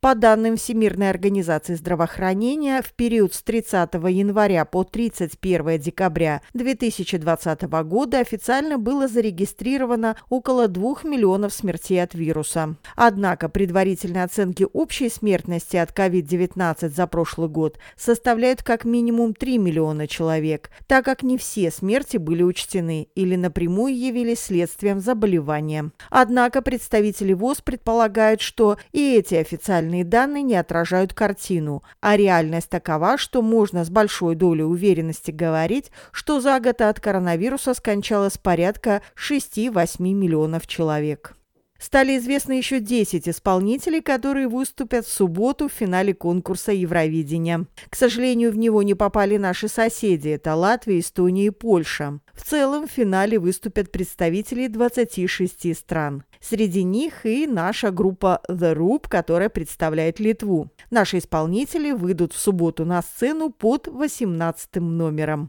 По данным Всемирной организации здравоохранения, в период с 30 января по 31 декабря 2020 года официально было зарегистрировано около 2 миллионов смертей от вируса. Однако предварительные оценки общей смертности от COVID-19 за прошлый год составляют как минимум 3 миллиона человек, так как не все смерти были учтены или напрямую явились следствием заболевания. Однако представители ВОЗ предполагают, что и эти официальные официальные данные не отражают картину, а реальность такова, что можно с большой долей уверенности говорить, что за год от коронавируса скончалось порядка 6-8 миллионов человек. Стали известны еще 10 исполнителей, которые выступят в субботу в финале конкурса Евровидения. К сожалению, в него не попали наши соседи – это Латвия, Эстония и Польша. В целом в финале выступят представители 26 стран. Среди них и наша группа The Roop, которая представляет Литву. Наши исполнители выйдут в субботу на сцену под 18 номером.